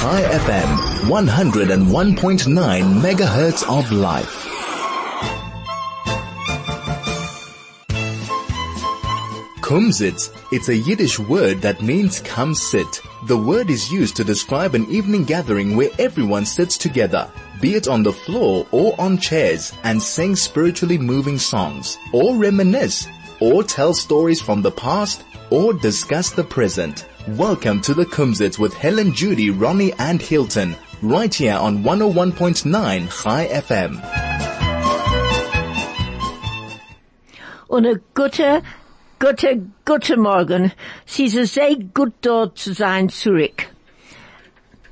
Chai FM, 101.9 megahertz of life. Kumzits. It's a Yiddish word that means come sit. The word is used to describe an evening gathering where everyone sits together, be it on the floor or on chairs, and sing spiritually moving songs, or reminisce, or tell stories from the past, or discuss the present. Welcome to the Kumzits with Helen, Judy, Ronnie, and Hilton, right here on 101.9 Chai FM. Und a gute, gute, gute Morgen. Sie ist sehr gut dort zu sein zurück.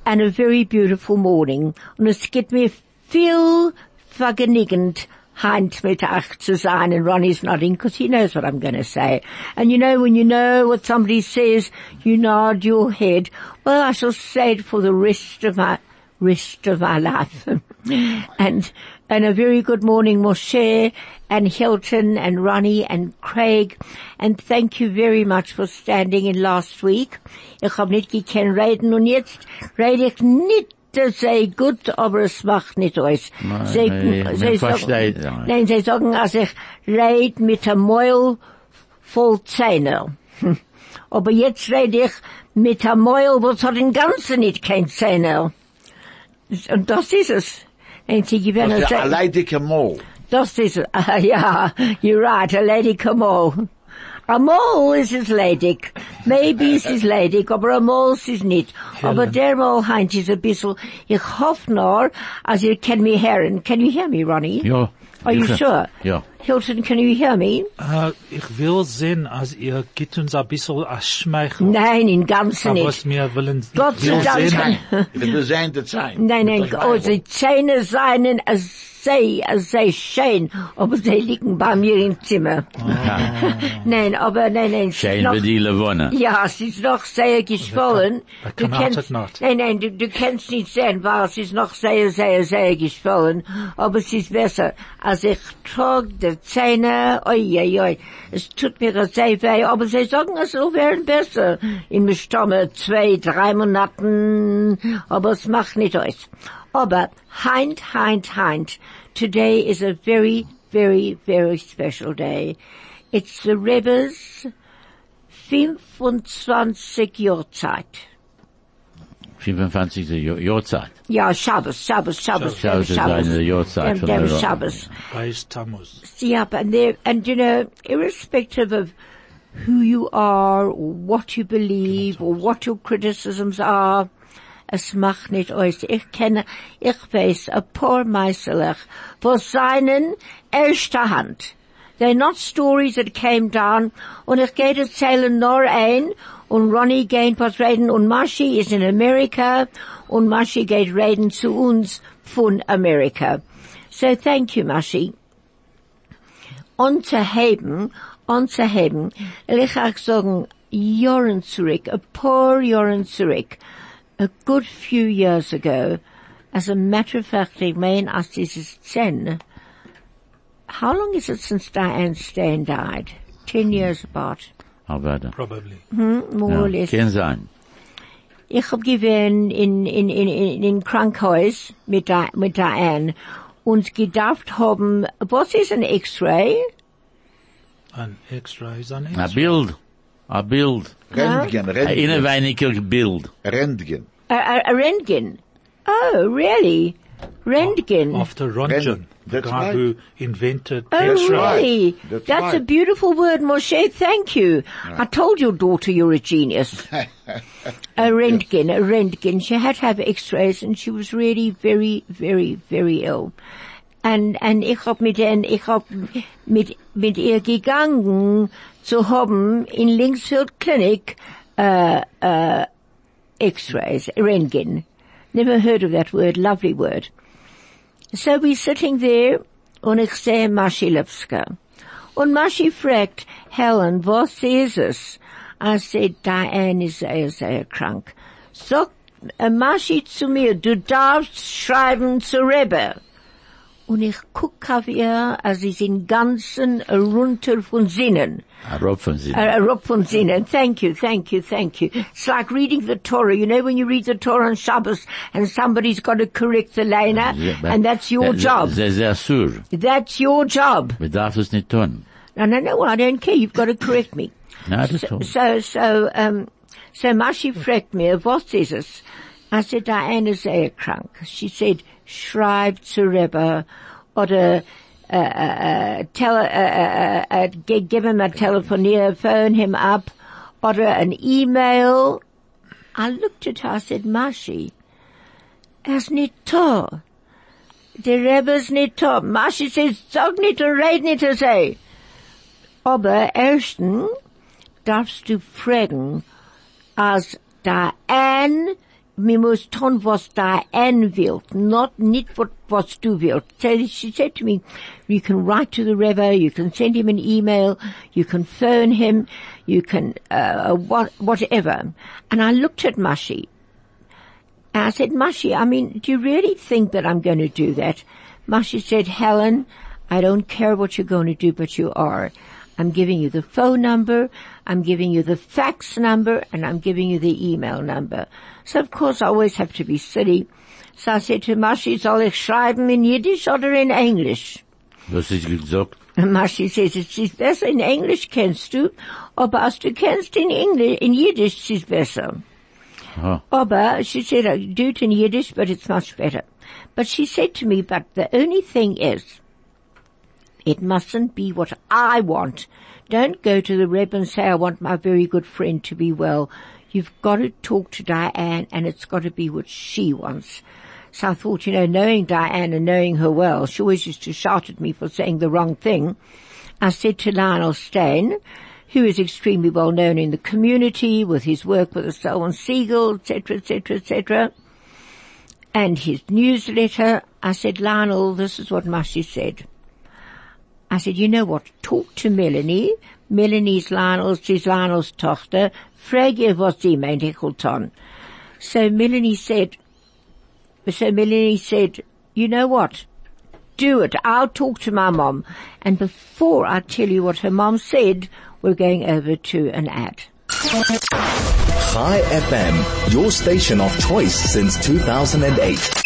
And a very beautiful morning. Und es geht mir viel vergnügend, heint mit euch zu sein. And Ronnie's nodding because he knows what I'm going to say. And you know, when you know what somebody says, you nod your head. Well, I shall say it for the rest of my, rest of my life. and, and a very good morning, Moshe and Hilton and Ronnie and Craig. And thank you very much for standing in last week. Ich hab nicht reden und jetzt rede ich nicht sehr gut, aber es macht nicht aus. Nein, Sie- man sie sagen, ja. nein, sie sagen, als ich rede mit einem Mäul voll Zähne. Aber jetzt rede ich mit einem Mäul, was hat im Ganzen nicht kein Zähne. Und das ist es. Nein, sie gewähren Das ist ein leidiger Mol. Das ist, uh, yeah, you're right, a lady Kamal. A mole is his ledig. Maybe es ist ledig, aber a mole ist es nicht. Aber der Mole heint ist ein bisschen, ich hoffe nur, als ihr kennt mich hören. Can you hear me, Ronnie? Ja. Are you sicher. sure? Ja. Hilton, can you hear me? Äh, ich will sehen, als ihr gibt uns ein bisschen ein Schmeichel. Nein, im Ganzen Aber was nicht. wir wollen, Gott ich will sei sehen, Dank. Ich will sein, der Zeit. Nein, nein, oh, Bible. die Zähne seien äh, sehr, sehr schön, aber sie liegen bei mir im Zimmer. nein, aber nein, nein. Schön noch- wie die Levone. Ja, es ist noch sehr geschwollen. Du kennst, nein, nein, du, du kannst nicht sehen, weil es ist noch sehr, sehr, sehr geschwollen. Aber es ist besser. Als ich trug die Zähne, oi, oi, oi, es tut mir sehr weh, aber sie sagen, es werden besser. In der Stamme zwei, drei Monaten, aber es macht nicht aus. Aber heint, heint, heint, today is a very, very, very special day. It's the Rebbe's 25 Jahrzeit. 25. Jahr- Jahrzeit. Ja, Shabbos, Shabbos, Shabbos, Shabbos ist eine Jahrzeit Dem, von dem der- Shabbos. Beis Tammuz. Yeah, and there, and you know, irrespective of who you are, or what you believe, or what your criticisms are, es macht nicht aus. Ich kenne, ich weiß, ein paar Meiselach, was seinen erster Hand. They're not stories that came down, und ich gehe erzählen nur ein, und Ronnie geht was reden, und Mashi ist in Amerika, und Mashi geht reden zu uns von Amerika. So thank you, Mashi anzuheben, will ich auch sagen, Jahren zurück, a paar Jahren zurück, a good few years ago, as a matter of fact, ich meine, als dieses zehn, how long is it since Diane Stain died? Ten years apart, Aber da. Probably. Hmm, more or less. kann sein. Ich hab gewesen in, in, in, in, in Krankhaus mit, Di- mit Diane und gedacht haben, was ist ein X-Ray? Ein Extra ist ein Ein Bild. Ein Bild. Rentgen, Ein Rentgen, innerweiniger Bild. Rentgen. A, a, a Röntgen. Oh, really? Röntgen. After Röntgen, the That's guy right. who invented Oh, X-ray. really? That's That's a beautiful word, Moshe. Thank you. I told your daughter you're a genius. a Röntgen, a Röntgen. She had to have x-rays and she was really very, very, very ill. And, and ich hab mit den, ich hab mit, mit ihr gegangen zu haben in Linksfield Clinic, uh, uh, x-rays, Röntgen. Never heard of that word, lovely word. So we're sitting there und ich sehe Maschi Lipskar. Und Maschi fragt, Helen, was ist es? I said, Diane ist sehr, sehr krank. Sagt äh, Maschi zu mir, du darfst schreiben zu Rebbe. Und ich guck auf ihr, als sie sind ganzen runter von Sinnen. From Zin. A, a rob von Sinnen. Thank you, thank you, thank you. It's like reading the Torah. You know when you read the Torah on Shabbos and somebody's got to correct the liner, Yeah, and that's your job. Asur. That's your job. Wir darf es nicht tun. No, no, no, I don't care. You've got to correct me. Tun. So, so, um, so Mashi fragt mir, was ist es? I said, Diana is sehr krank. She said, schreib zu Rebbe oder g- give him a telephone, phone him up oder an email. I looked at her, I said, Mashi, er ist nicht da. Der Rebbe ist nicht da. Mashi says, sag und red nicht so. Aber erstens darfst du fragen, als Diane, wir muss tun, was Diane will, not, nicht what, was du willst. So she said to me, you can write to the Rebbe, you can send him an email, you can phone him, you can, uh, what, whatever. And I looked at Mashi, and I said, Mashi, I mean, do you really think that I'm going to do that? Mashi said, Helen, I don't care what you're going to do, but you are. I'm giving you the phone number, I'm giving you the fax number, and I'm giving you the email number. So of course I always have to be silly. So I said to Mashi, soll ich schreiben in Yiddish oder in English? Was ist gesagt? And Mashi says, es ist besser in Englisch kennst du, aber als du kennst in Englisch, in Yiddish es ist besser. Oh, Aber she said, I do it in Yiddish, but it's much better. But she said to me, but the only thing is, it mustn't be what I want. Don't go to the Reb and say, I want my very good friend to be well. You've got to talk to Diane and it's got to be what she wants. So I thought, you know, knowing Diane and knowing her well, she always used to shout at me for saying the wrong thing. I said to Lionel Stain, who is extremely well known in the community with his work with the Selwyn Segal, etc., etc., etc., and his newsletter, I said, Lionel, this is what Mashi said. I said, you know what, talk to Melanie. Melanie's Lionel's, she's Lionel's Tochter. Frag ihr, was sie meint, Heckelton. So Melanie said, so Melanie said, you know what? Do it. I'll talk to my mom. And before I tell you what her mom said, we're going over to an ad. Chai FM, your station of choice since 2008.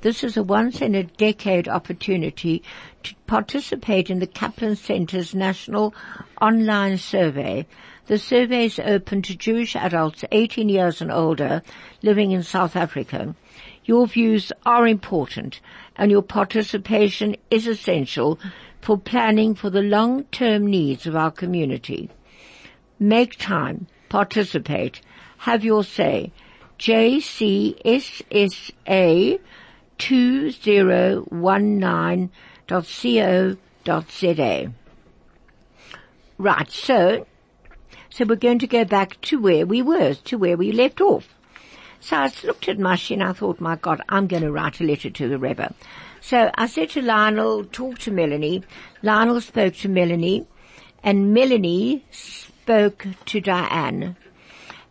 This is a once in a decade opportunity to participate in the Kaplan Center's national online survey. The survey is open to Jewish adults 18 years and older living in South Africa. Your views are important and your participation is essential for planning for the long-term needs of our community. Make time, participate, have your say. JCSSA 2019.co.za. Right, so, so we're going to go back to where we were, to where we left off. So I looked at Mashi and I thought, my God, I'm going to write a letter to the Rebbe. So I said to Lionel, talk to Melanie. Lionel spoke to Melanie and Melanie spoke to Diane.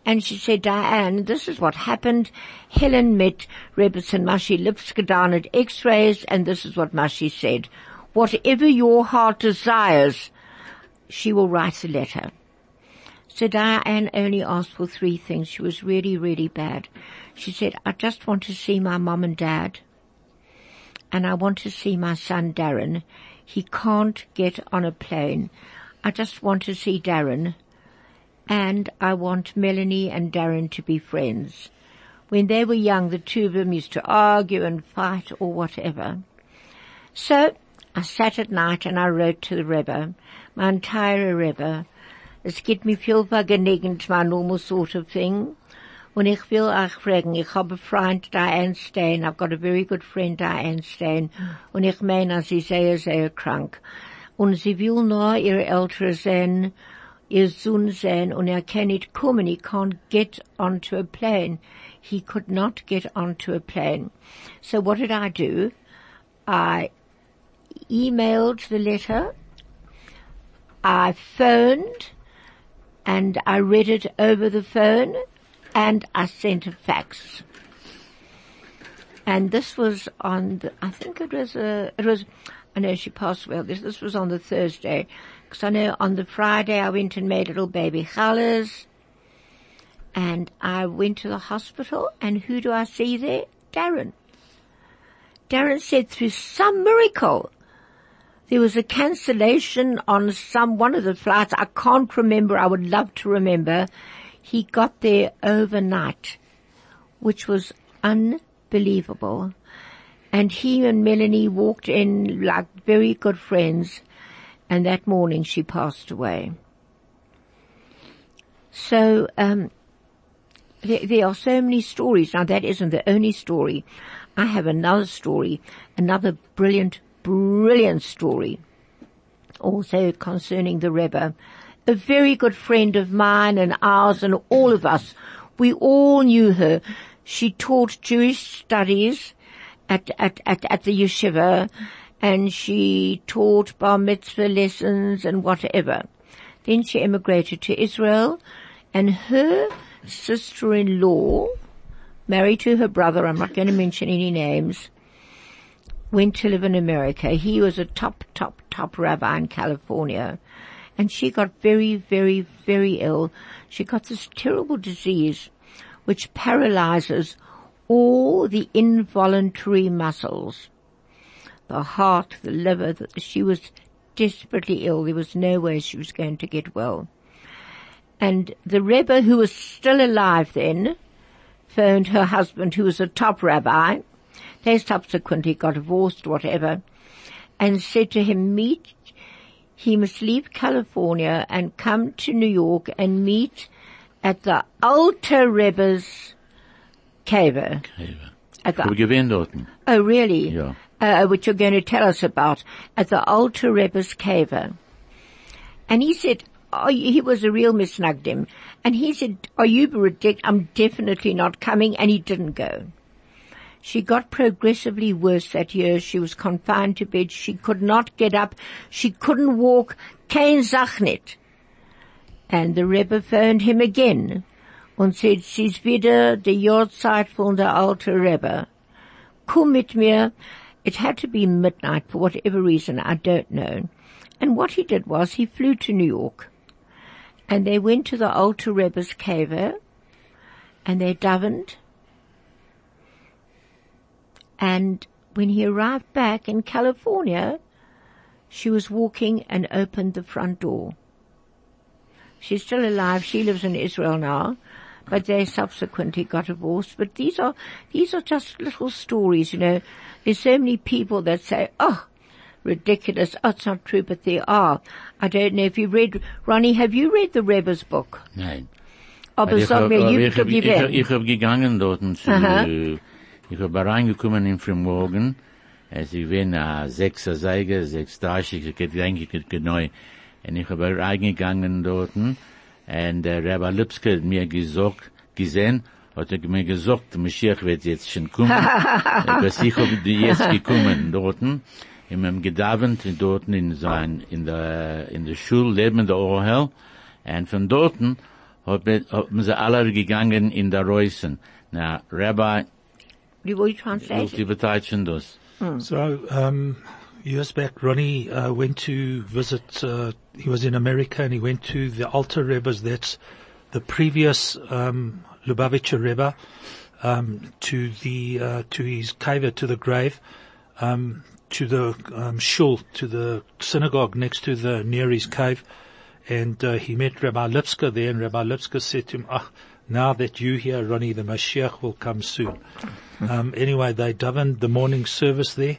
And she said, Diane, this is what happened. Helen met Rebbetzin Mashi Lipskar down at x-rays and this is what Mashi said. Whatever your heart desires, she will write a letter. So Diane only asked for three things. She was really, really bad. She said, I just want to see my mom and dad. And I want to see my son Darren. He can't get on a plane. I just want to see Darren. And I want Melanie and Darren to be friends. When they were young, the two of them used to argue and fight or whatever. So I sat at night and I wrote to the Rebbe, my entire Rebbe. Es geht mir viel vergnügend, my normal sort of thing. Und ich will euch fragen, ich habe einen Freund, Diane Stain, I've got a very good friend, Diane Stain, und ich meine, sie ist sehr, sehr krank. Und sie will nur ihre Eltern sehen, ihr sehen, und er kann nicht kommen, he can't get onto a plane. He could not get onto a plane. So what did I do? I emailed the letter, I phoned, and I read it over the phone, and I sent a fax. And this was on the, I think it was, uh, it was, I know she passed well, this, this was on the Thursday, because I know on the Friday I went and made little baby challahs, and I went to the hospital, and who do I see there? Darren. Darren said through some miracle, there was a cancellation on some, one of the flights. I can't remember. I would love to remember. He got there overnight, which was unbelievable. And he and Melanie walked in like very good friends. And that morning she passed away. So, um, there, there are so many stories. Now that isn't the only story. I have another story, another brilliant, brilliant story, also concerning the Rebbe. A very good friend of mine and ours and all of us, we all knew her. She taught Jewish studies at, at, at, at the yeshiva and she taught bar mitzvah lessons and whatever. Then she emigrated to Israel and her sister-in-law, married to her brother, I'm not going to mention any names, went to live in America. He was a top, top, top rabbi in California. And she got very, very, very ill. She got this terrible disease which paralyzes all the involuntary muscles. The heart, the liver, she was desperately ill. There was no way she was going to get well. And the Rebbe, who was still alive then, phoned her husband, who was a top rabbi. They subsequently got divorced, whatever, and said to him, meet, he must leave California and come to New York and meet at the Alter Rebbe's cave. Habe the, gewähnt dort. oh really? Ja. Uh, which you're going to tell us about at the Alter Rebbe's cave. And he said, oh, he was a real misnagdim. And he said, are you ridiculous? I'm definitely not coming. And he didn't go. She got progressively worse that year. She was confined to bed. She could not get up. She couldn't walk. Kein Sachnit. And the Rebbe phoned him again und said, she's wieder die Jahrzeit von der alte Rebbe. Komm mit mir. It had to be midnight for whatever reason, I don't know. And what he did was he flew to New York and they went to the Alter Rebbe's cave and they davened. And when he arrived back in California, she was walking and opened the front door. She's still alive. She lives in Israel now, but they subsequently got divorced. But these are, these are just little stories, you know. There's so many people that say, oh, ridiculous. Oh, it's not true, but they are. I don't know if you read, Ronnie, have you read the Rebbe's book? Nein. Aber sag mir, you ich hab, ich hab, gewählt. ich hab gegangen dort zu, Aha. ich hab reingekommen im Frühmorgen, es ich bin a sechser Seige, sechs Dreißig, ich denke, ich genau, und ich hab reingegangen dort, und der Rabbi Lipske hat mir gesagt, gesehen, hat er mir gesagt, der Mashiach wird jetzt schon kommen, dass ich hab jetzt gekommen dort, und wir haben gedavent dort in sein, in der, in der Schule, Leben der Orhel, und von dorten haben haben sie alle gegangen in der Reusen. Na, Rabbi, You will translate willst it? du beteiligen das? So, um, years back, Ronnie uh, went to visit. Uh, he was in America and he went to the Alter Rebbe's. That's the previous um, Lubavitcher Rebbe um, to the uh, to his cave, to the grave, um, to the um, shul, to the synagogue next to the near his cave, and uh, he met Rabbi Lipskar there, and Rabbi Lipskar said to him, "Ah, now that you here, Ronnie, the Mashiach will come soon." um, anyway, they davened the morning service there,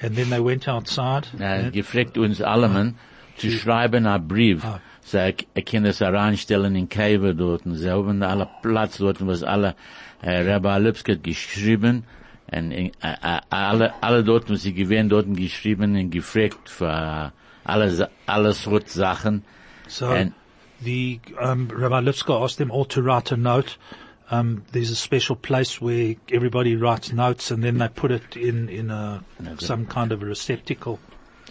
and then they went outside. And- gefragt uns allen zu schreiben a Brief Sie er, er können es heranstellen in Kaiwe dort. Sie haben alle Platz dort, was alle äh, Rabbi Lipski geschrieben. Und äh, äh, alle, alle dort, was sie gewähnt, dort geschrieben und gefragt für äh, alle, Sa- alle Sort Sachen. So And- the um, Rabbi Lipskar asked them all to write a note. Um, there's a special place where everybody writes notes and then they put it in in a some kind of a receptacle.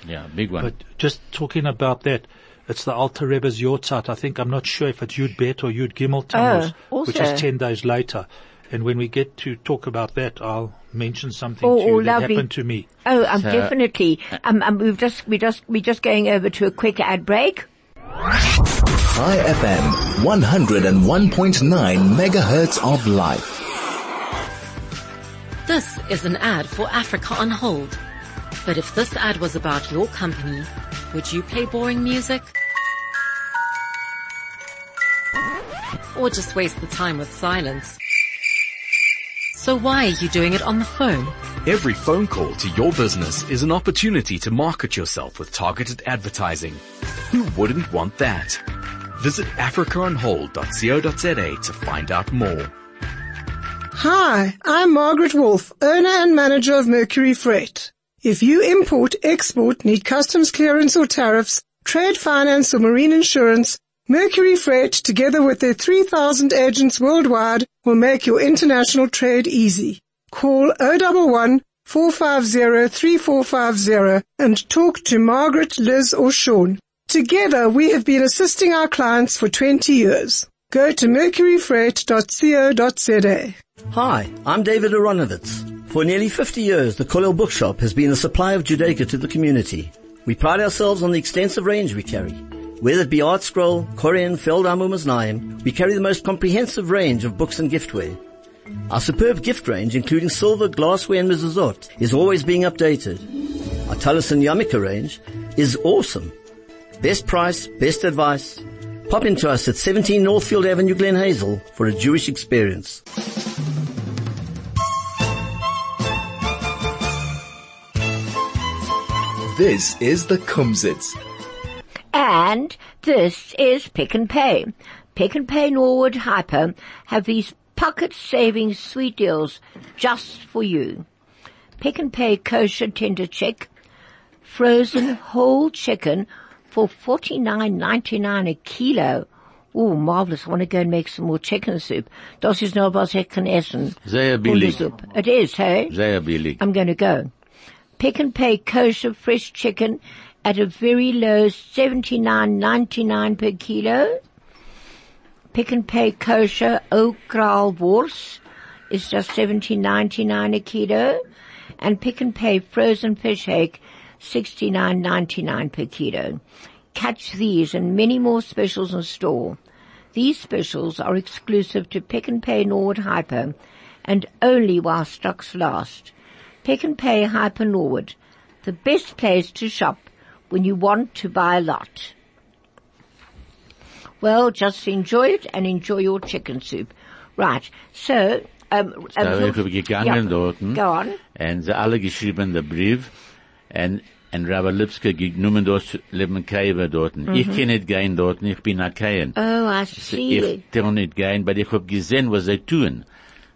Yeah, big one. But just talking about that, it's the Alter Rebbe's Yortzeit. I think I'm not sure if it's Yud Bet or Yud Gimel Tammuz, Oh, which is ten days later. And when we get to talk about that, I'll mention something Oh, to you oh, that lovely. happened to me. Oh, um, So- definitely. Um, um, we've just, we just, we're just going over to a quick ad break. Chai FM, 101.9 megahertz of life. This is an ad for Africa on Hold. But if this ad was about your company, would you play boring music? Or just waste the time with silence? So why are you doing it on the phone? Every phone call to your business is an opportunity to market yourself with targeted advertising. Who wouldn't want that? Visit africaonhold.co.za to find out more. Hi, I'm Margaret Wolf, owner and manager of Mercury Freight. If you import, export, need customs clearance or tariffs, trade finance or marine insurance, Mercury Freight, together with their 3,000 agents worldwide, will make your international trade easy. Call 011 450 3450 and talk to Margaret, Liz or Sean. Together we have been assisting our clients for 20 years. Go to mercuryfreight.co.za. Hi, I'm David Aronovitz. For nearly 50 years, the Kollel Bookshop has been a supply of Judaica to the community. We pride ourselves on the extensive range we carry. Whether it be Art Scroll, Koren, Feldheim Moznaim, we carry the most comprehensive range of books and giftware. Our superb gift range, including silver, glassware and mezuzot, is always being updated. Our Tallis and Yamika range is awesome. Best price, best advice. Pop into us at 17 Northfield Avenue, Glen Hazel for a Jewish experience. This is the Kumzits. And this is Pick and Pay. Pick and Pay Norwood Hyper have these pocket saving sweet deals just for you. Pick and Pay kosher tender chick, frozen whole chicken for forty nine ninety nine a kilo. Oh, marvelous. I want to go and make some more chicken soup. Das ist noch was ich kann essen. Sehr billig. It is, hey? Sehr billig. I'm going to go. Pick and pay kosher fresh chicken at a very low seventy-nine ninety-nine per kilo. Pick and pay kosher Okralwurst is just seventeen ninety-nine a kilo. And pick and pay frozen fish egg 69.99 per kilo. Catch these and many more specials in store. These specials are exclusive to Pick and Pay Norwood Hyper and only while stocks last. Pick and Pay Hyper Norwood, the best place to shop when you want to buy a lot. Well, just enjoy it and enjoy your chicken soup. Right, so... Um, um so um. Go on. Alle geschrieben den Brief. Und, und Rabbi Lipskar genommen dort Leben Kaiwe dort. Ich kann nicht mhm. gehen dort, ich bin ein Kain. Oh, I see. Ich kann nicht gehen, weil ich hab gesehen, was sie tun.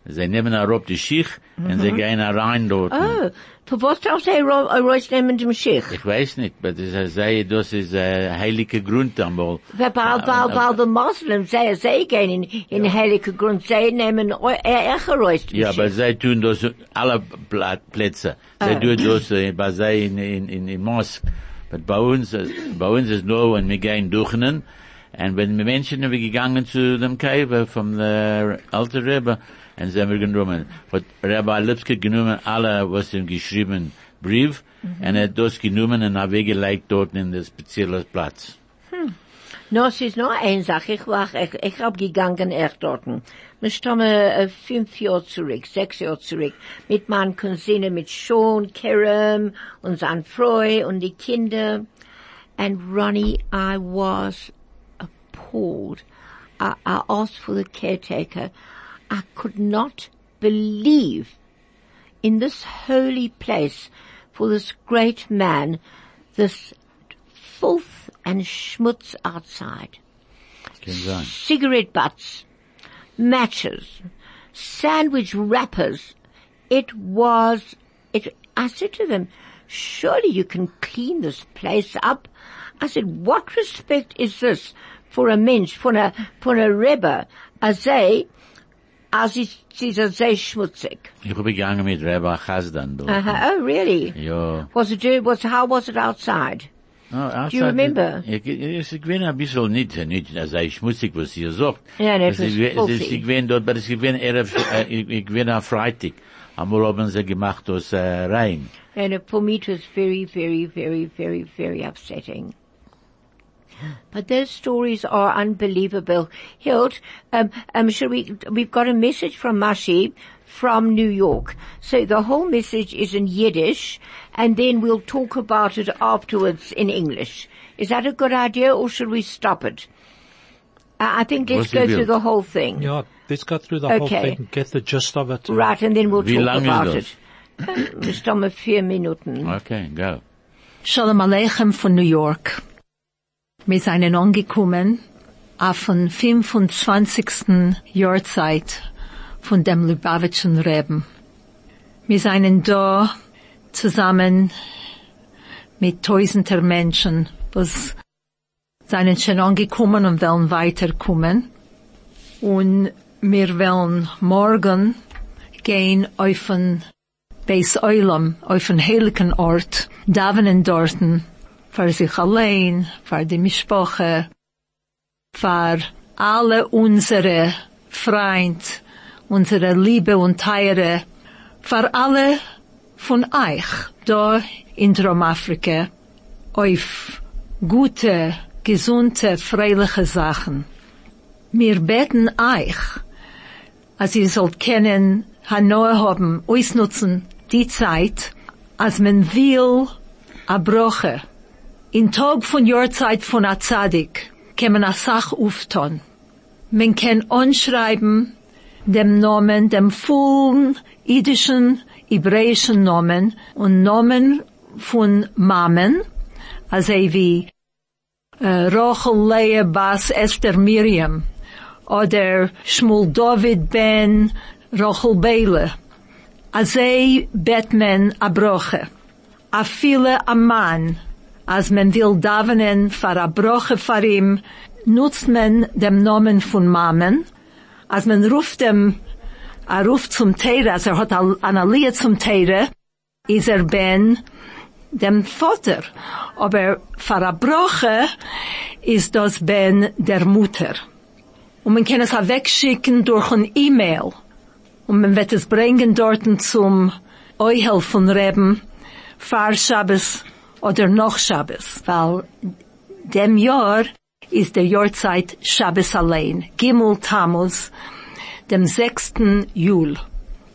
Sie nehmen herab die Schicht und sie gehen rein dort. Oh, für was darf er Reus nehmen dem Schicht? Ich weiß nicht, aber das sei, das ist ein heiliger Grund einmal. Weil, weil, weil, weil die Moslems, sie, sie gehen in, in heilige Grund, sie nehmen Echer Reus dem Ja, aber Schicht. sie tun das alle Pla- Plätze. Sie tun das äh, bei sie in, in, in, in Mosk. Aber bei uns, äh, bei uns ist nur, wenn wir gehen durchnen, und wenn wir Menschen, wir gegangen zu dem Kaiwe vom der alten Rebbe, und sie haben genommen. Hat Rabbi Lipskar genommen, alle, was ihm geschrieben, Brief, und er hat das genommen und er weggelegt dort in der spezielle Platz. No, es ist nur eine Sache. Ich war, ich, ich hab gegangen echt dort. Wir stammen fünf Jahre zurück, sechs Jahre zurück, mit meinen Cousinen, mit Sean, Kerem und sein Freu und die Kinder. And Ronnie, I was appalled. I, I asked for the caretaker. I could not believe in this holy place for this great man, this filth and schmutz outside. Cigarette butts, matches, sandwich wrappers. It was, it, I said to them, surely you can clean this place up. I said, what respect is this for a mensch, for a, for a Rebbe, as they, as is, is a sehr schmutzig. Ich bin gegangen mit Rabbi Chazdan dort. Uh-huh. Oh, really? Ja. Was it, was, how was it outside? Oh, outside- you remember? Ich, ich, ich bin ein bisschen nicht, nicht, ich schmutzig, was ihr sagt. Ja, das ist filthy. ich bin dort, aber ist, Erev, äh, ich, ich bin am Freitag. Einmal haben sie gemacht aus, äh. And for me it was very, very, very, very, very upsetting. But those stories are unbelievable. Hilt, um, um, shall we, we've got a message from Mashi from New York. So the whole message is in Yiddish and then we'll talk about it afterwards in English. Is that a good idea or should we stop it? Uh, I think let's go through the whole thing. Yeah, let's go through the whole Okay. thing, get the gist of it. Right, and then we'll Wie talk about das? it. Just on vier Minuten. Okay, go. Shalom Aleichem from New York. Wir seien angekommen auf den 25. Jahrzeit von dem Lubavitchen Reben. Wir seien da zusammen mit tausender Menschen, was seien schon angekommen und wollen weiterkommen. Und wir wollen morgen gehen auf ein Beis Eulam, auf einen heiligen Ort, davenen dorten, für sich allein, für die Mischpoche, für alle unsere Freund, unsere Liebe und Teire, für alle von euch, da in Dromafrika, auf gute, gesunde, freiliche Sachen. Wir beten euch, als ihr sollt kennen, Hanoi haben, ausnutzen die Zeit, als man will, a. In Tag von Jahrzeit von a Zadig, kann man a Sach aufton. Man kann anschreiben, dem Namen, dem vollen idischen, hebräischen Namen und Namen von Mamen, also wie äh, Rachel, Leah, Bas, Esther, Miriam, oder Shmuel David ben Rachel Beile. Azei bet men a broche. A viele a man, will davenen far a broche far ihm, nutzt men dem Namen von Mamen, as men ruft dem, a ruft zum Teire, as er hat a- an Aliyah zum Teire, is er ben dem Vater. Aber far a broche is das ben der Mutter. Und man kann es auch wegschicken durch ein E-Mail. Und man wird es bringen dort zum Euhel von Reben, Fahr Shabbos oder noch Shabbos. Weil dem Jahr ist der Jahrzeit Shabbos allein. Gimel Tammuz, dem 6. Jul.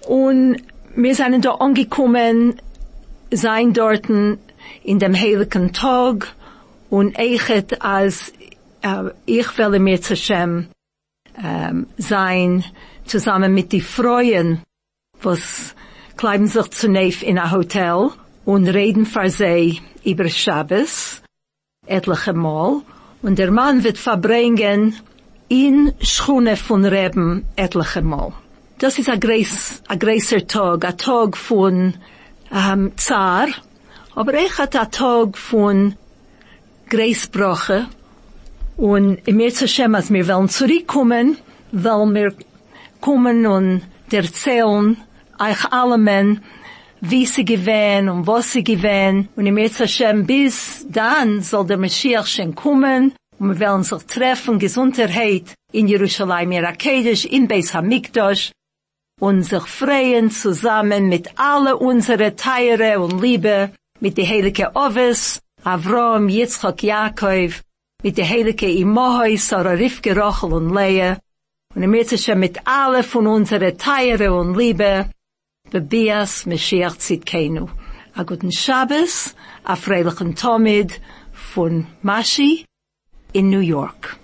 Und wir sind da angekommen, sein dorten in dem heiligen Tag und eichet als äh, ich will mir zu Shem ähm, sein, zusammen mit die Freuen, was kleiben sich zunächst in ein Hotel und reden für sie über Shabbos, etliche Mal, und der Mann wird verbringen in Schune von Reben etliche Mal. Das ist ein groß, ein größer Tag, ein Tag von ähm, Zar, aber ich hatte ein Tag von Greisbrache, und im März Hashem, als wir wollen zurückkommen, wollen wir kommen und erzählen euch alle men, wie sie gewähnen und was sie gewähnen. Und im März Hashem, bis dann soll der Mashiach schon kommen und wir wollen sich treffen, Gesundheit in Jerusalem, Irakedisch, in Beis Hamikdash und sich freuen zusammen mit alle unsere Teire und Liebe, mit die heilige Oves, Avram, Yitzchak, Yaakov, mit der heilige Imohoi, Sarah, Rivke, Rachel und Leah, und im Mitzvah mit alle von unsere Teire und Liebe, Bebias, Mashiach, Zitkenu. A guten Shabbos, a freilichen Tomid von Mashi in New York.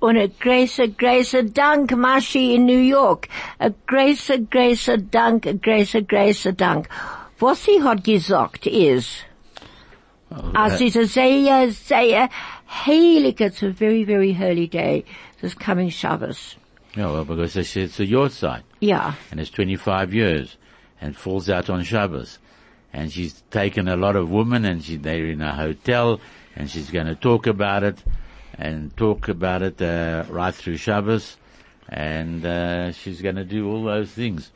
Und a großer, großer Dank, Maschi in New York. A großer, großer Dank, a großer, großer Dank. Was sie hat gesagt ist, oh, As is a sehr, sehr heilig, it's a very, very holy day, this coming Shabbos. Yeah, well, because it's, it's a Yortzeit. Yeah. And it's 25 years and falls out on Shabbos. And she's taken a lot of women and she, they're in a hotel and she's going to talk about it and talk about it, uh, right through Shabbos. And, uh, she's going to do all those things.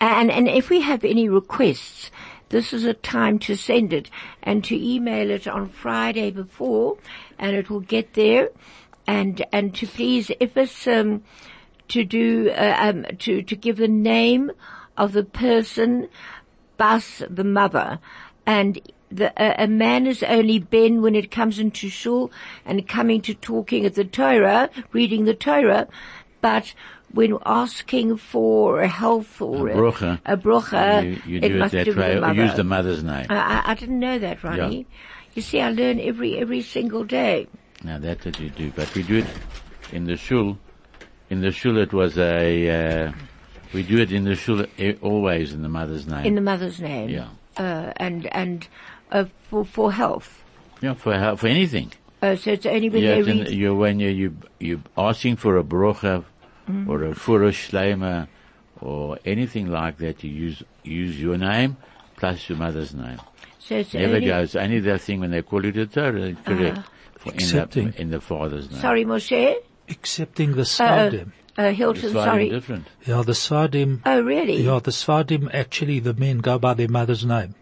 And, and if we have any requests, this is a time to send it and to email it on Friday before and it will get there. And, and to please, if it's, um, to do, uh, um, to, to give the name of the person, Bas, the mother, and the, uh, a man is only Ben when it comes into shul and coming to talking at the Torah, reading the Torah, but when asking for a health or A brocha. a, brocha, You, you it do it must that way. the. Use the mother's name. I, I, I didn't know that, Ronnie. You see, I learn every every single day. Now that's what you do, but we do it in the shul. In the shul, it was a. Uh, we do it in the shul always in the mother's name. In the mother's name. Yeah. Uh, and and uh, for for health. yeah, for health, for anything. Uh, so it's only when Yeah, they it's in- read. you when you you you asking for a brocha Mm. or a furush shlema or anything like that, you use use your name plus your mother's name. So it's Never only, goes only the thing when they call you the Torah, correct? For in, the, Accepting. in the father's name. Sorry, Moshe. Excepting the Uh, Sfardim. uh, Hilton. It's slightly Sorry. different. Yeah, the Sfardim. Oh, really? Yeah, the Sfardim actually, the men go by their mother's name.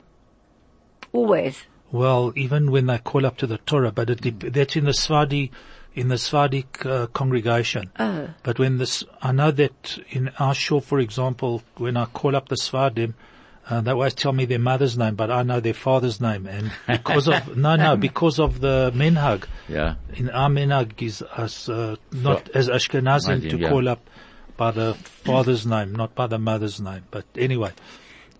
Always. Well, even when they call up to the Torah, but it, that's in the Sfardi, in the Sfardic uh, congregation. Oh. But when this, I know that in our shul, for example, when I call up the Sfardim, uh, they always tell me their mother's name, but I know their father's name. And because of, no, no, because of the menhag. Yeah. In our menhag is us, uh, not as Ashkenazim Imagine, to yeah. call up by the father's name, not by the mother's name. But anyway,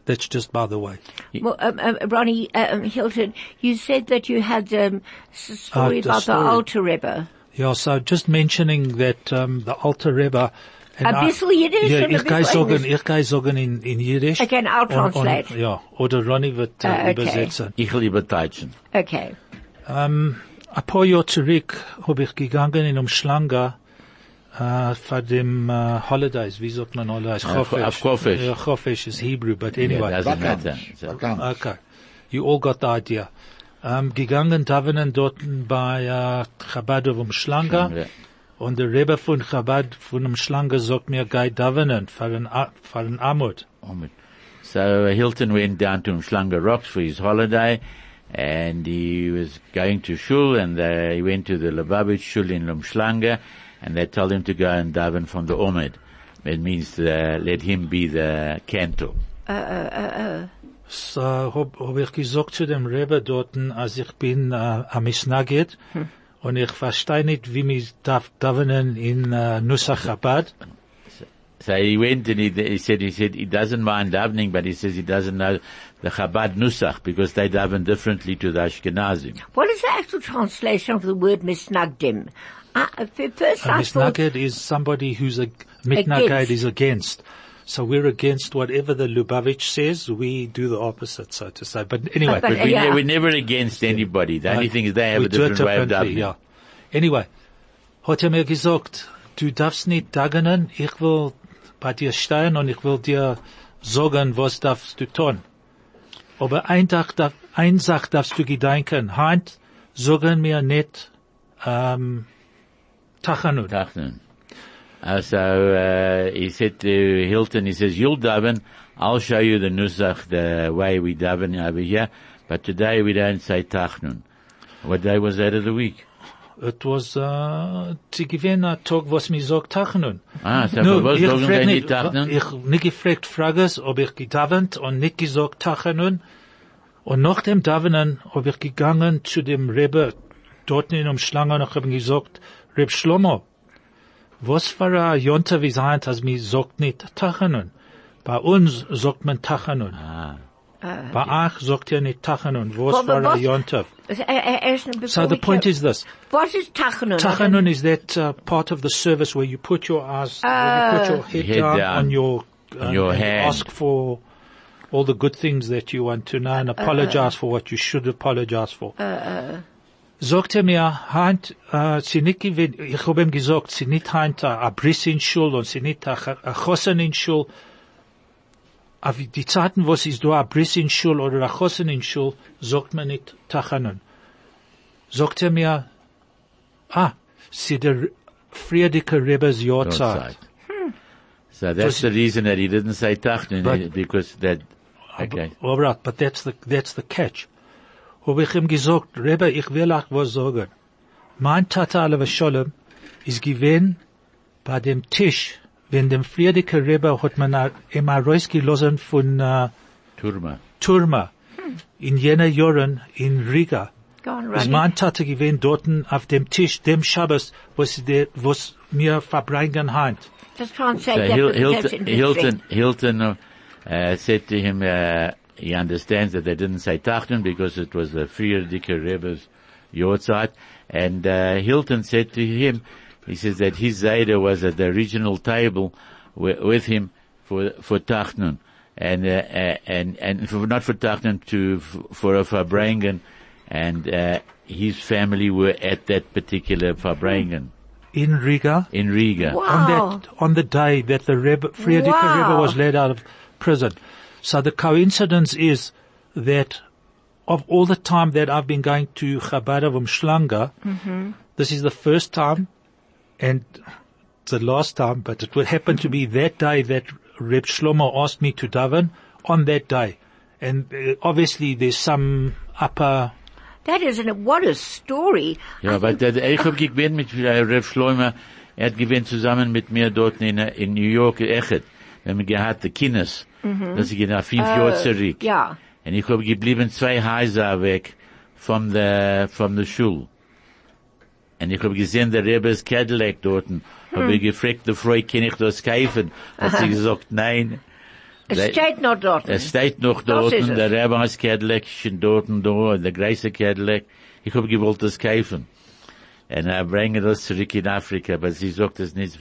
that's just by the way. Well, um, um, Ronnie uh, um, Hilton, you said that you had um, s- story Uh, the about story. the Alter Rebbe. Yeah, so just mentioning that um, the Alter Rebbe. Ein bisschen Jiddisch Ja, und ich kann sagen, ich kann sagen in, in Jiddisch. Again, I'll translate. Und, ja, oder Ronny wird Ah, okay. übersetzen. Ich will übertreiben. Okay. Ähm, ein paar Jahre zurück habe ich gegangen in Umschlanga äh, für dem äh, Holidays, wie sagt man Holidays? Ja, auf Chofesh. Ja, Chofesh is Hebrew, but Yeah, anyway. doesn't matter. Okay. You all got the idea. Ähm, gegangen davenen dort bei äh, Chabad of Umschlanga. yeah. Und der Rebbe von Chabad von dem Schlange sagt mir, geh davenen für ein, A- für ein Amut. Ahmed. So uh, Hilton went down to Umhlanga Rocks for his holiday, and he was going to shul, and uh, he went to the Lubavitch shul in Umhlanga, and they told him to go and daven from the Omed. It means uh, let him be the cantor. So hab, hab ich gesagt zu dem Rebbe dorten, als ich bin äh, am Isnagit, und ich verstehe nicht, wie mich darf davenen in äh, Nusach Chabad. So he went and he, he said he said he doesn't mind davening, but he says he doesn't know the Chabad Nusach because they daven differently to the Ashkenazim. What is the actual translation of the word misnagdim? Uh, uh, I, at first A I thought, Misnagid is somebody who's a, Mitnagid is against. So we're against whatever the Lubavitch says, we do the opposite, so to say. But anyway. But- But we, Yeah. ne- we're never against anybody. The only thing is they have We a different way of differently, davening. ja. Anyway, hat er mir gesagt, du darfst nicht dagenen, ich will bei dir stehen und ich will dir sagen, was darfst du tun. Aber ein Tag darf, ein Sach darfst du gedenken, Heint, sagen mir nicht, ähm, Tachanun. Tachnun. Uh, so uh, he said to Hilton, he says, "You'll daven. I'll show you the nusach, the way we daven over here. But today we don't say tachnun. What day was that of the week? It was, uh, zu gewinnen ein Tag, was mir sagt Tachanun. Ah, so für was sagen sie nicht, tachnun? ich nicht gefragt Frages, ob ich gedavent und nicht gesagt Tachanun. Und nach dem Davenen hab ich gegangen zu dem Rebbe dort in Umhlanga und ich hab ihm gesagt, Reb Shlomo, was für ein Jonte wie sein, dass mir sagt nicht Tachanun. Bei uns sagt man Tachanun. Ah, Bei euch sagt ihr nicht Tachanun. Was Well, für ein what- Jonte. Uh, uh, uh, before So the point is this. what is tachanun? Tachanun is that uh, part of the service where you put your eyes, where you put your head, Head down, down on your, on uh, your and hand. ask for all the good things that you want to know and apologize for what you should apologize for. Sagt er mir, Heint, äh, sie nicht ich hab ihm gesagt, sie nicht Heint a, a Briss in Schul und sie nicht a, a Chosen in Schul. Aber die Zeiten, wo ist da a Briss in Schul oder a Chosen in Schul, sagt man nicht Tachanen. Sagt er mir, ah, sie der Friedeke Rebbe's Jahrzeit. So that's the reason that he didn't say Tachnun, But- because that, okay. All right, but that's the, that's the catch. Hab ich ihm gesagt, Rebbe, ich will euch was sagen. Mein Tata Alav Sholem ist gewesen bei dem Tisch, wenn dem Friedeke Rebbe hat man ihm rausgelassen von uh, Turma. Turma in jener Jahren in Riga. Go on, Ist mein Tata gewesen dort auf dem Tisch, dem Shabbos, was, der, was mir verbringen because that's Hilton. Hilton, Hilton uh, said to him, uh, he understands that they didn't say Tachnun because it was the Frierdiker Rebbe's Yortzeit. And uh, Hilton said to him, he says that his Zayda was at the original table wi- with him for for Tachnun. And, uh, uh, and, and for, not for Tachnun, to, for a Farbrengen. And, uh, his family were at that particular Farbrengen In Riga. in Riga. Wow. on that on the day that the Rebbe, Friedrich Wow. Rebbe was led out of prison. So the coincidence is that of all the time that I've been going to Chabad of Umhlanga, this is the first time and the last time, but it would happen to be that day that Reb Shlomo asked me to daven on that day. And uh, obviously there's some upper That is, an, what a story. Ja, aber der, der, ich hab gewinnt mit äh, Rev Schleumer, er hat gewinnt zusammen mit mir dort in, äh, in New York, Echet. Haben gehabt, die Kindes. Das ist genau fünf Jahre zurück. Ja. Und ich hab geblieben zwei Häuser weg von der, von der Schule. Und ich hab gesehen, der Rebbe's Cadillac dort. Hab ich gefragt, der Frau, kann ich das kaufen? Hat sie gesagt, nein. Es They- steht noch dort. Es steht noch dort, es. der Rabbi's Cadillac ist dort und da, der große Cadillac. Ich hab gewollt das kaufen. Und er bringe das zurück in Afrika, aber sie sagt das nicht,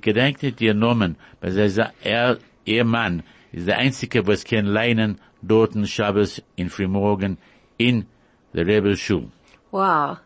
gedenke nicht ihr Namen, weil er, ihr Mann ist der Einzige, was kann leinen dort in Shabbos in Frühmorgen in der Rebbe Schule. Wow.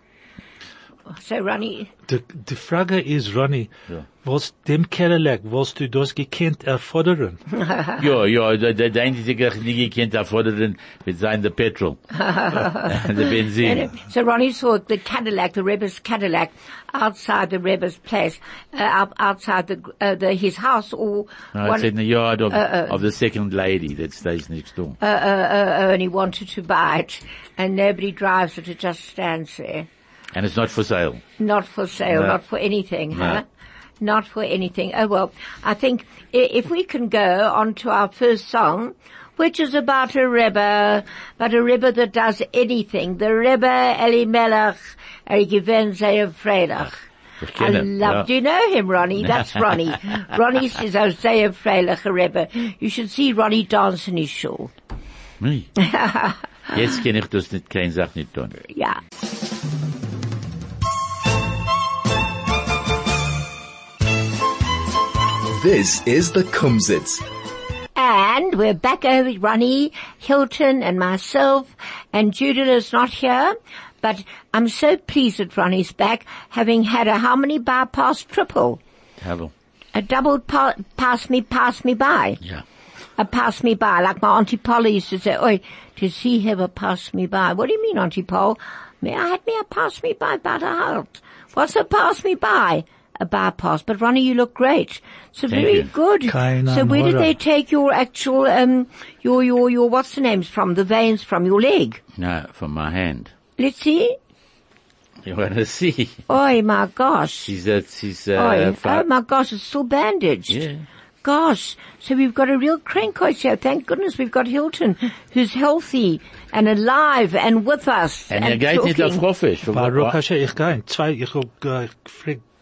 So, Ronnie, Die, die Frage ist, Ronny, Ja. was dem Cadillac, willst du das gekannt erfordern? Ja, ja, der, der, der Einzige, der nie gekannt erfordern, wird sein der Petrol. der Benzin. So Ronnie saw the Cadillac, the Rebbe's Cadillac, outside the Rebbe's place, uh, outside the, uh, the his house, or No, one, it's in the yard of, of the second lady that stays next door. uh, uh, uh, and he wanted to buy it, and nobody drives it; it just stands there, And it's not for sale. not for sale, No. not for anything, No. huh? Not for anything. Oh well, I think if we can go on to our first song, which is about a Rebbe, but a Rebbe that does anything. The Rebbe Elimelech, Erigiven Zeyev Freilach. I love, ja. do you know him, Ronnie? That's Ronnie. Ronnie says, Hosea Freilich a Rebbe. You should see Ronnie dance in his shul. Nee. Jetzt kann ich das nicht, keine Sache nicht tun. Yeah. This is the Kumzits. And we're back over Ronnie, Hilton and myself, and Judith is not here, but I'm so pleased that Ronnie's back, having had a how many bypass triple? Havel. A double pa- pass me, pass me by. Ja. A pass me by, like my Auntie Polly used to say, Oi, does he have a pass me by? What do you mean, Auntie Pol? May I had me a pass me by about a halt. What's a pass me by? A bypass. But Ronnie, you look great. So Thank very you. good. Keine so where did they take your actual, um, your, your, your, what's the names from? The veins from your leg? No, from my hand. Let's see. You want to see? Oh my gosh. She's, uh, she's, oh, uh, oh my gosh, it's still bandaged. yeah. Gosh, so we've got a real crankos here. Thank goodness we've got Hilton, who's healthy and alive and with us. Und er geht nicht auf talking. Hoffisch. Baruch Hashem, ich gehe. Zwei, ich hab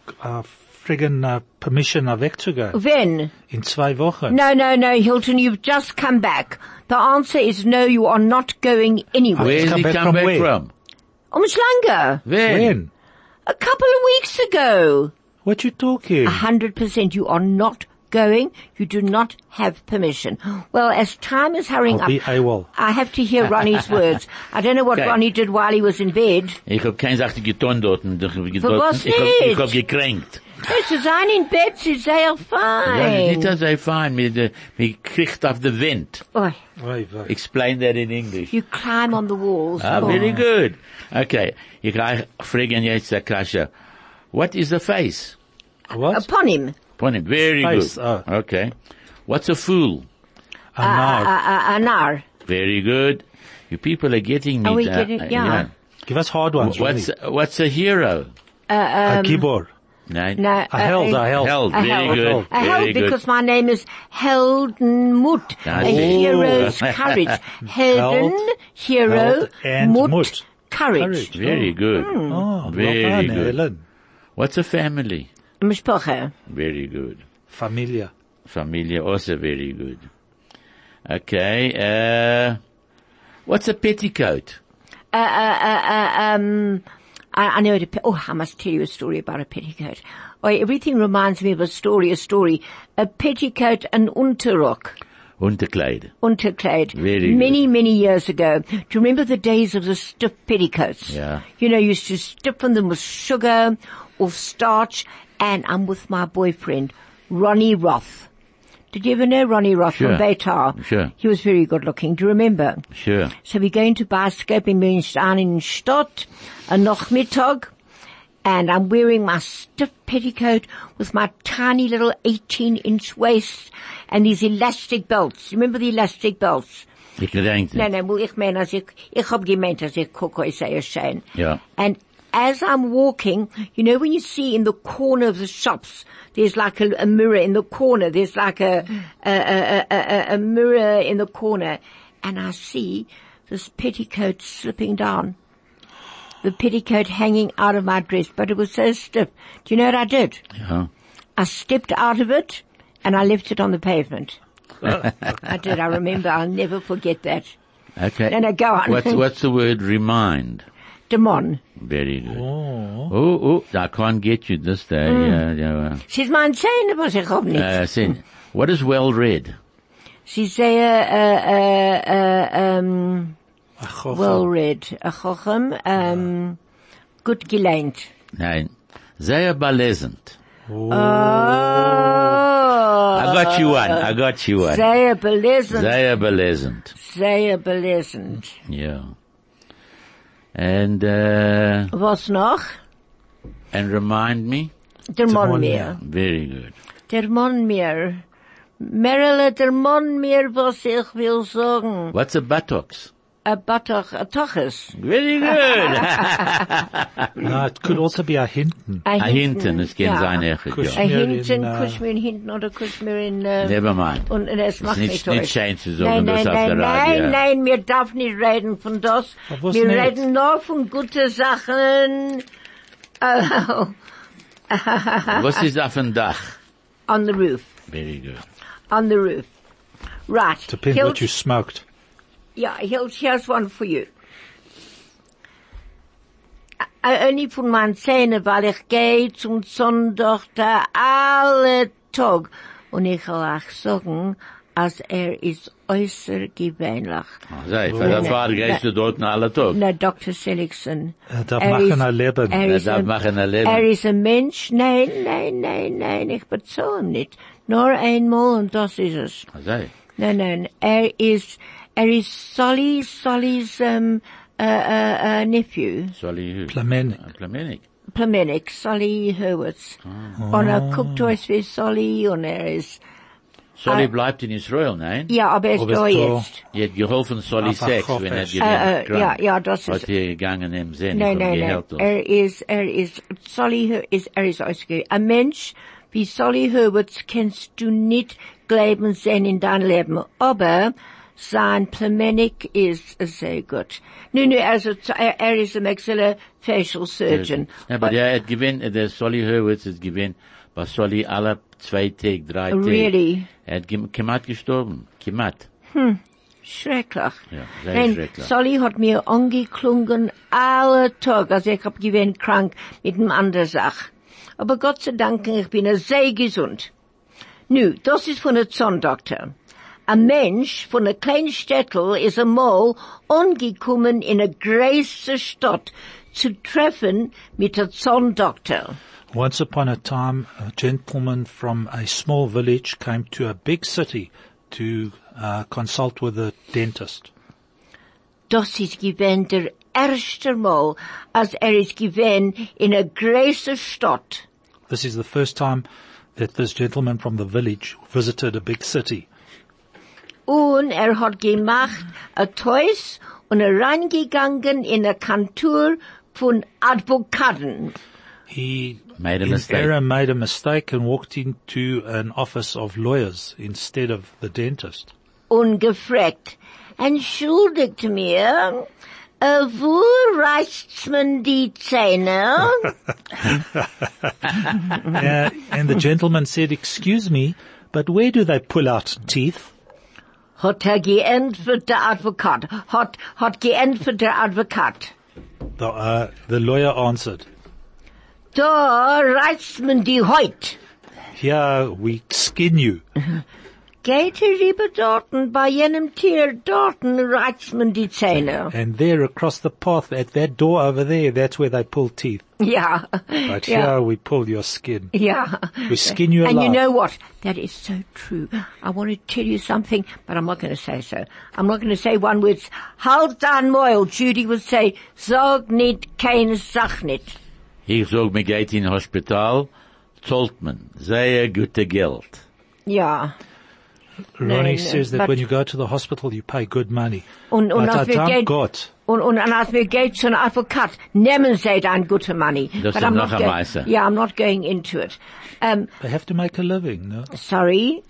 Uh, äh, gefragt, äh, fragen äh, uh, Permission uh, äh, wegzugehen. When? In zwei Wochen. No, no, no, Hilton, you've just come back. The answer is no, you are not going anywhere. Where did come he back come from back where? from? Umhlanga, When? When? a couple of weeks ago. What you talking? A hundred percent, you are not going, you do not have permission. Well, as time is hurrying I'll up, be AWOL. I have to hear Ronnie's words. I don't know what Okay. Ronnie did while he was in bed. Ich hab keine Sache getan dort. und Ich hab, was dort- ich hab, nicht? ich hab gekränkt. Yes, Sie sein in bed, Sie sehr Ja, fine. nicht so fein. Mir, de- mir kriegt auf der Wind. Oi. Explain that in English. you climb on the walls. Ah, Oh. very good. Okay. Ich kann fragen jetzt der Kasha. What is the face? What? Upon him. Upon it. Very Face, good. oh. Okay. What's a fool? A nar. A, a, a. Very good. You people are getting me. Are we uh, getting- uh, yeah. Give us hard ones, What's, Ronnie. what's a hero? Uh, a um, keyboard. No. No, A held, a held. Held. A Very held. good. A Very held good. because my name is Heldenmut. That's a hero's courage. Helden, Held, hero, held Mut, Mut. courage. Courage. Very oh. good. Oh, Very well done, good. Helen. What's a family? Mishpoche. Very good. Familia. Familia also very good. Okay, uh, what's a petticoat? Uh, uh, uh, uh, um, I, I know. The, pe- oh, I must tell you a story about a petticoat. Oh, everything reminds me of a story. A story. A petticoat, an unterrock. Unterkleid. Unterkleid. Very good. many, many years ago. Do you remember the days of the stiff petticoats? Yeah. You know, you used to stiffen them with sugar or starch. And I'm with my boyfriend, Ronnie Roth. Did you ever know Ronnie Roth Sure. from Beitar? Sure. He was very good looking. Do you remember? Sure. So we're going to buy Münstein in Stadt, a Nachmittag, and I'm wearing my stiff petticoat with my tiny little 18 inch waist and these elastic belts. Remember the elastic belts? Ich gedenke. Nein, nein, wo ich meine, als ich, ich hab gemeint, als ich gucke, ich sehe schön. Ja. And as I'm walking, you know when you see in the corner of the shops, there's like a, a mirror in the corner, there's like a, a, a, a, mirror in the corner, and I see this petticoat slipping down. The petticoat hanging out of my dress, but it was so stiff. Do you know what I did? Ja. I stepped out of it, and I left it on the pavement. I did, I remember, I'll never forget that. Okay. No, no, go on. What's, what's the word remind? Demon. Very good. Oh, oh, I can't get you this day. Mm. Yeah, yeah, She's mein Zähne, was ich hab nicht. uh, uh, sin. What is well read? Sie sehr, äh, äh, äh, ähm, A chochem. well read. A chochem, ähm, gut gelernt. Nein. Sehr belesend. Oh. I got you one. I got you one. Sehr belesen. Sehr belesend. Sehr belesen. Yeah. And, uh, Was noch? and remind me? Der mir. Very good. Der mir. Merle, der mir, was ich will sagen. What's a buttocks? A buttock, a toches. Very good. No, it could also be a hinten. A A hinten, es kann ja. sein, echt, Kusch- ja. A hinten, in, uh, kusch mir in hinten oder Kuschmir in, äh, Never mind. Und es macht nicht- nicht nicht Deutsch. schön zu sagen, nein, das nein, auf der nein, Radio. nein, nein, wir darf nicht reden von das. Wir nicht? reden nur von guten Sachen. Oh, Was ist auf dem Dach? on the roof. Very good. On the roof. Right. Depends Here's- what you smoked. Yeah, here's, here's one for you. Only von meinen Zähnen, weil ich gehe zum Sonntag alle Tag. Und ich will auch sagen, als er ist äußerst gewöhnlich. Also, für der Fahrt gehst du dort nach alle Tag. Na, Dr. Seligson. Er darf machen ein Leben. Er Er darf ein, machen ein Leben. er ist ein Mensch. Nein, nein, nein, nein, ich bezahle ihn nicht. Nur einmal und das ist es. Also, Nein, nein, er ist, er ist Solly, Solly's, um, uh, uh, uh, nephew. soll ich... Plamenik. Plamenik. Plamenik, Solly Hurwitz. Und er guckt euch wie Solly und er ist, Solly bleibt in Israel, nein? ja, aber er ist Aber ist da da. jetzt. Er hat geholfen Solly Einfach Sex, wenn er ich. gewinnt. Äh, äh, ja, ja, das Hat ist- er gegangen im Sinn, Nein, nein, nein. Er ist, er ist, Solly Hur- ist, er ist ausgegeben. Ein Mensch wie Solly Hurwitz kannst du nicht glauben sehen in dein Leben. Aber sein Plamenik ist sehr gut. Nun, nun, also, er, er ist ein maxillofacial surgeon. Ja, aber der hat gewinnt, der Solly Hurwitz hat gewinnt, bei Solly alle zwei Tage, drei Tage. Really? Er hat gem- kemat gestorben. Kemat. Schrecklich. Ja, sehr Nein, schrecklich. Solly hat mir angeklungen alle Tag, also ich hab gewesen krank mit einem anderen Sach. Aber Gott sei Dank, ich bin sehr gesund. Nu, das ist von der Zahndoktor. Ein Mensch von der kleinen Städtel ist einmal angekommen in eine große Stadt zu treffen mit der Zahndoktor. Once upon a time, a gentleman from a small village came to a big city to uh, consult with a dentist. Das ist gewesen der erste Mal, als er ist gewesen in einer großen Stadt. This is the first time that this gentleman from the village visited a big city. Und er hat gemacht ein Teus und er reingegangen in eine Kantur von Advokaten. He, Made a in mistake. error, made a mistake and walked into an office of lawyers instead of the dentist. und gefragt, entschuldigt mir, äh, wo reißt man die Zähne? Uh, and the gentleman said, excuse me, but where do they pull out teeth? Hat er geantwortet der Advokat, hat, hat geantwortet der Advokat. The, uh, the lawyer answered, Da reißt man die Haut. here we skin you. Geht er lieber dorten, bei jenem Tier, dorten reißt man die Zähne. And there across the path at that door over there, that's where they pull teeth. Ja. But ja. here we pull your skin. Yeah. We skin you alive. And you know what? That is so true. I want to tell you something, but I'm not going to say so. I'm not going to say one word. Halt dein Maul, Judy would say, sag nicht, keine Sach nicht. Ich sag, mir geht in Hospital, zahlt man sehr gute Geld. Ja. Ronnie no, says that when you go to the hospital, you pay good money. Und, und but I als wir don't geht, got. und, und, und als wir geht zu einem Advokat, nehmen sie dann gute money. Das But ist I'm noch not ein go- Weißer. Yeah, I'm not going into it. Um, They have to make a living, no? sorry.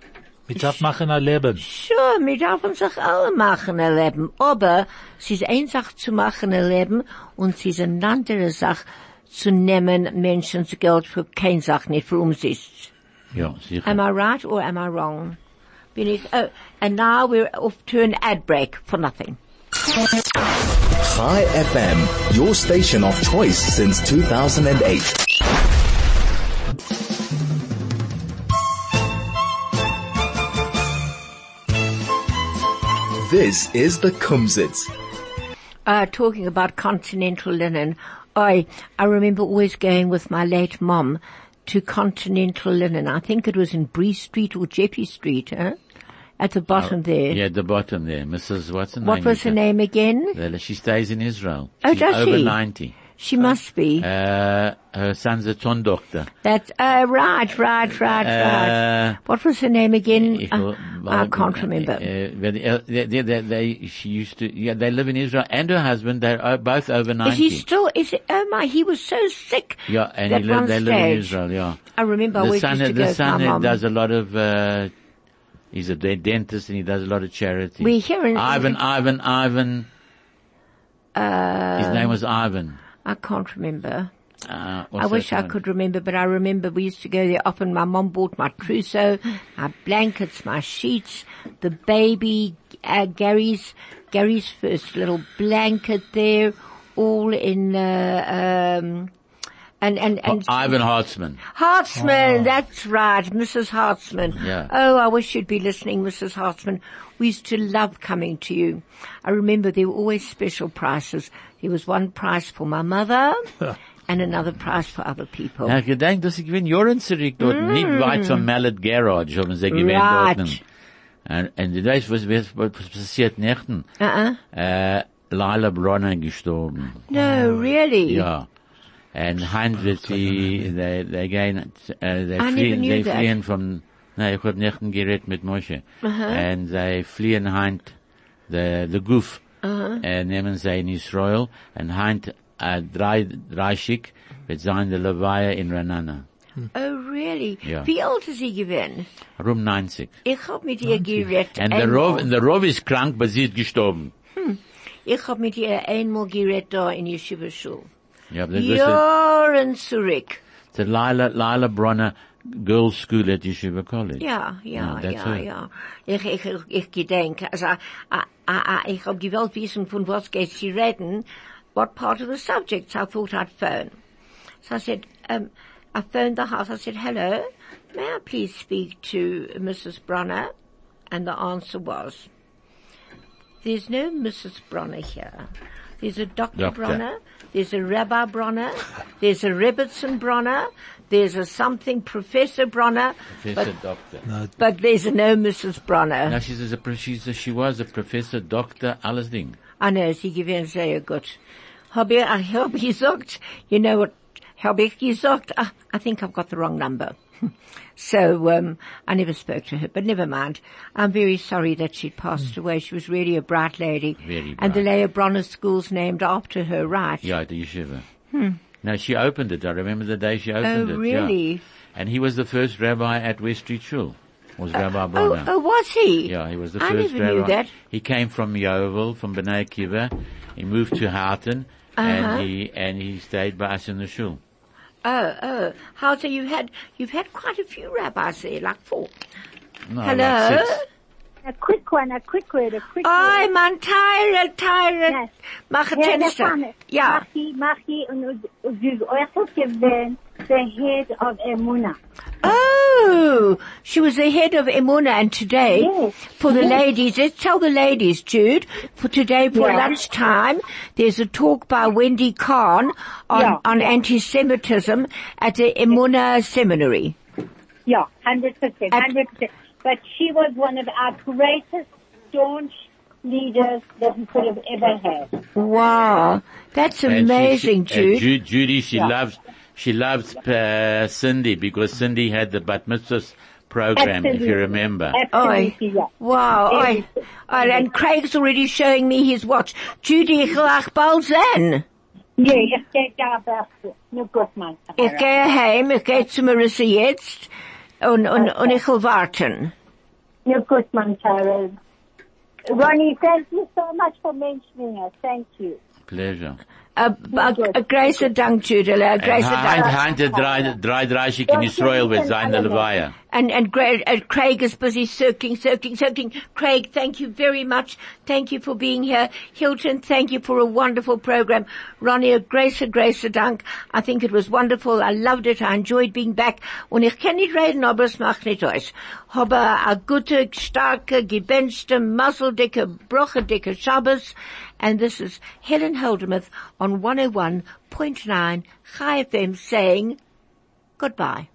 Mit darf machen ein Leben. Sure, wir dürfen sich alle machen ein Leben, aber es ist eine Sache zu machen ein Leben und es ist eine andere Sache zu nehmen Menschens Geld für keine Sache, nicht für Umsitz. Ja, sicher. Am I right or am I wrong? Oh, and now we're off to an ad break for nothing. Chai FM, your station of choice since 2008. This is the Kumzits. uh, talking about continental linen, I, I remember always going with my late mom to Continental Linen. I think it was in Bree Street or Jeppe Street, huh? At the bottom there. Yeah, at the bottom there. Mrs. What's her What name? was her name again? She stays in Israel. Oh, She's does over she? 90. She must be. Uh, her son's a ton doctor. That's, uh, right, right, right, right. Uh, What was her name again? Uh, will- I can't remember. Uh, uh, they, they, they, she used to, yeah, they live in Israel and her husband, they're both over 90. Is he still, is it, oh my, he was so sick. yeah, and at he live, one they live in. Israel, yeah. I remember the son, used to the son does a lot of, uh, he's a de- dentist and he does a lot of charity. We here in- Ivan, Ivan, Ivan. Uh, His name was Ivan. I can't remember. Uh, I wish I could remember, but I remember we used to go there often. My mom bought my trousseau, my blankets, my sheets, the baby, uh, Gary's, Gary's first little blanket there, all in, uh, um, and, and, and. Ivan Hartzman. Hartzman, oh. that's right, Mrs. Hartzman. Yeah. Oh, I wish you'd be listening, Mrs. Hartzman. We used to love coming to you. I remember there were always special prices. There was one price for my mother and another price for other people. Ja, ich denke, dass ich gewinn Jahren zurück dort, nicht weit vom Mallet Garage, haben sie gewinn Right. dort. Und, und du weißt, was, was, was passiert nächten? Uh-uh. Eh, äh, Lila Bronner gestorben. No, oh. really? Ja. Und Heinz wird sie, they, they gehen, äh, uh, they I never fliehen, knew they that. fliehen von, nein, ich hab nächten geredet mit Moshe. Uh-huh. Und sie fliehen Heinz, the, the Goof, äh, nehmen sie in Israel, und Heinz, äh, uh, drei, drei Schick, wird sein der Levaya in Ra'anana. Hmm. Oh, really? Ja. Wie alt ist sie gewesen? Rum 90. Ich hab mit ihr geredet. Und der einmal. Rov, und der Rov ist krank, aber sie ist gestorben. Hmm. Ich hab mit ihr einmal geredet da in Yeshiva Schul. Ja, ist Jahren zurück. der Lila, Lila Bronner Girls School at Yeshiva College. Ja, ja, Ja, that's ja, ja. Ich, ich, ich, gedenke, also, ich hab gewollt wissen, von was geht sie reden, what part of the subject, I thought I'd phone. So I said, um, I phoned the house, I said, hello, may I please speak to Mrs. Bronner? And the answer was, there's no Mrs. Bronner here. There's a Dr. Doctor. Bronner, there's a Rabbi Bronner, there's a Rebbetzin Bronner, there's a something Professor Bronner, Professor but, Doctor. but there's no Mrs. Bronner. No, she's a, pro- she's a, she was a Professor Doctor, alles Ding. I know, sie gewinnt sehr gut. Hab ich, ich hab gesagt, you know what, hab ich gesagt, ah, I think I've got the wrong number. so, um, I never spoke to her, but never mind. I'm very sorry that she'd passed away. She was really a bright lady. Hmm. Very And the. Leah Bronner School's named after her, right? Yeah, the yeshiva. No, she opened it. I remember the day she opened Oh, it. yeah. really? And he was the first rabbi at West Street Shul. Was Rabbi Oh, Bronner. oh, was he? Yeah, he was the I first never rabbi. knew that. He came from Yeoville, from Bnei Akiva. He moved to Houghton, Uh-huh. and he and he stayed by us in the shul. Oh, oh. How so you had, you've had quite a few rabbis there, like four. No, Hello? like six. A quick one, a quick word, a quick Oi, word. man, Tyre, Tyre. Yes. Mach het Herr Fenster. Lefane, Ja. Machi, Machi, und sie ist auch gewesen, the head of Emuna. Oh, she was the head of Emuna and today, Yes. for the Yes. ladies, let's tell the ladies, Jude, for today for Yeah. lunchtime, there's a talk by Wendy Kahn on, Yeah. on anti-Semitism at the Emuna Seminary. Yeah, hundred percent, hundred percent. But she was one of our greatest staunch leaders that we could have ever had. Wow, that's And she- amazing, she- uh, Jude. Ju- Judy, she Yeah. loves, she loves uh, Cindy because Cindy had the Bat Mitzvahs program, if you remember. Absolutely, yeah. Wow, oi. Everything. Oh, and Craig's already showing me his watch. Judy, ich lach bald sehen. Yeah, ich gehe da aber, nur gut, Mann. Ich gehe heim, ich gehe zu Marissa jetzt und, und, und ich will warten. Nur gut, Mann, Tara. Ronnie, thank you so much for mentioning us. Thank you. Pleasure. Großer Dank, Judela, a And großer Dank. Heinte drei, drei, dreißig in Israel with seine Levaya. And, and, and uh, Craig is busy circling, circling, circling. Craig, thank you very much. Thank you for being here. Hilton, thank you for a wonderful program. Ronnie, a großer, großer Dank. I think it was wonderful. I loved it. I enjoyed being back. Und ich kann reden, aber es macht nicht aus. Habe a gute, starke, gebenchte, muskeldicke, brochedicke Shabbos. And this is Helen Heldenmuth on 101.9 Chai FM saying goodbye.